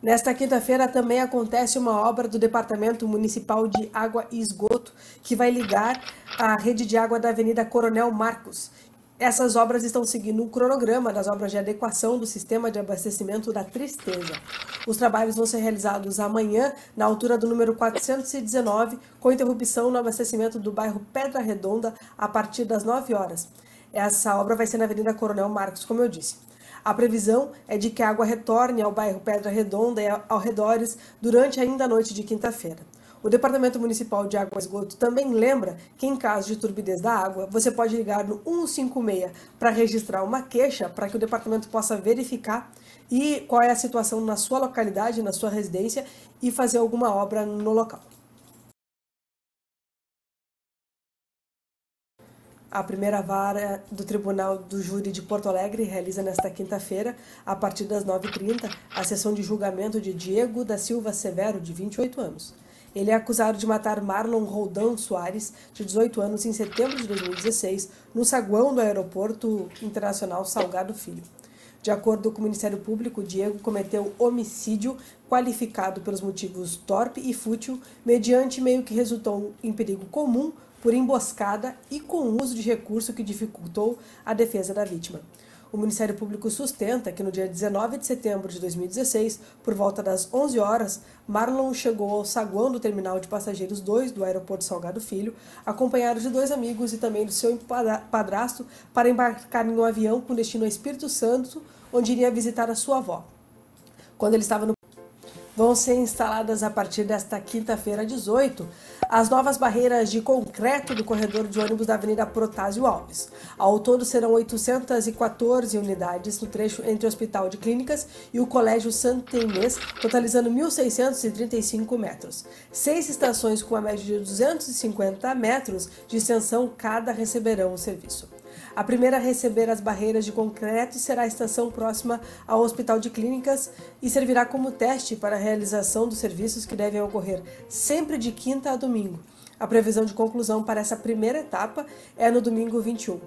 Nesta quinta-feira também acontece uma obra do Departamento Municipal de Água e Esgoto, que vai ligar a rede de água da Avenida Coronel Marcos. Essas obras estão seguindo um cronograma das obras de adequação do sistema de abastecimento da Tristeza. Os trabalhos vão ser realizados amanhã, na altura do número 419, com interrupção no abastecimento do bairro Pedra Redonda a partir das 9 horas. Essa obra vai ser na Avenida Coronel Marcos, como eu disse. A previsão é de que a água retorne ao bairro Pedra Redonda e ao redores durante ainda a noite de quinta-feira. O Departamento Municipal de Água e Esgoto também lembra que, em caso de turbidez da água, você pode ligar no 156 para registrar uma queixa para que o departamento possa verificar e qual é a situação na sua localidade, na sua residência e fazer alguma obra no local. A primeira vara do Tribunal do Júri de Porto Alegre realiza nesta quinta-feira, a partir das 9h30, a sessão de julgamento de Diego da Silva Severo, de 28 anos. Ele é acusado de matar Marlon Roldão Soares, de 18 anos, em setembro de 2016, no saguão do Aeroporto Internacional Salgado Filho. De acordo com o Ministério Público, Diego cometeu homicídio qualificado pelos motivos torpe e fútil, mediante meio que resultou em perigo comum por emboscada e com uso de recurso que dificultou a defesa da vítima. O Ministério Público sustenta que no dia 19 de setembro de 2016, por volta das 11 horas, Marlon chegou ao saguão do terminal de passageiros 2 do aeroporto Salgado Filho, acompanhado de dois amigos e também do seu padrasto, para embarcar em um avião com destino a Espírito Santo, onde iria visitar a sua avó. Quando ele estava no vão ser instaladas a partir desta quinta-feira, 18, as novas barreiras de concreto do corredor de ônibus da Avenida Protásio Alves. Ao todo serão 814 unidades no trecho entre o Hospital de Clínicas e o Colégio Santa Inês, totalizando 1.635 metros. Seis estações com a média de 250 metros de extensão cada receberão o serviço. A primeira a receber as barreiras de concreto será a estação próxima ao Hospital de Clínicas e servirá como teste para a realização dos serviços que devem ocorrer sempre de quinta a domingo. A previsão de conclusão para essa primeira etapa é no domingo 21.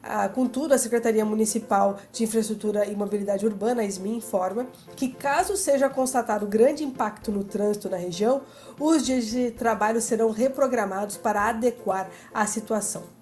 Ah, contudo, a Secretaria Municipal de Infraestrutura e Mobilidade Urbana, SMI, informa que, caso seja constatado grande impacto no trânsito na região, os dias de trabalho serão reprogramados para adequar a situação.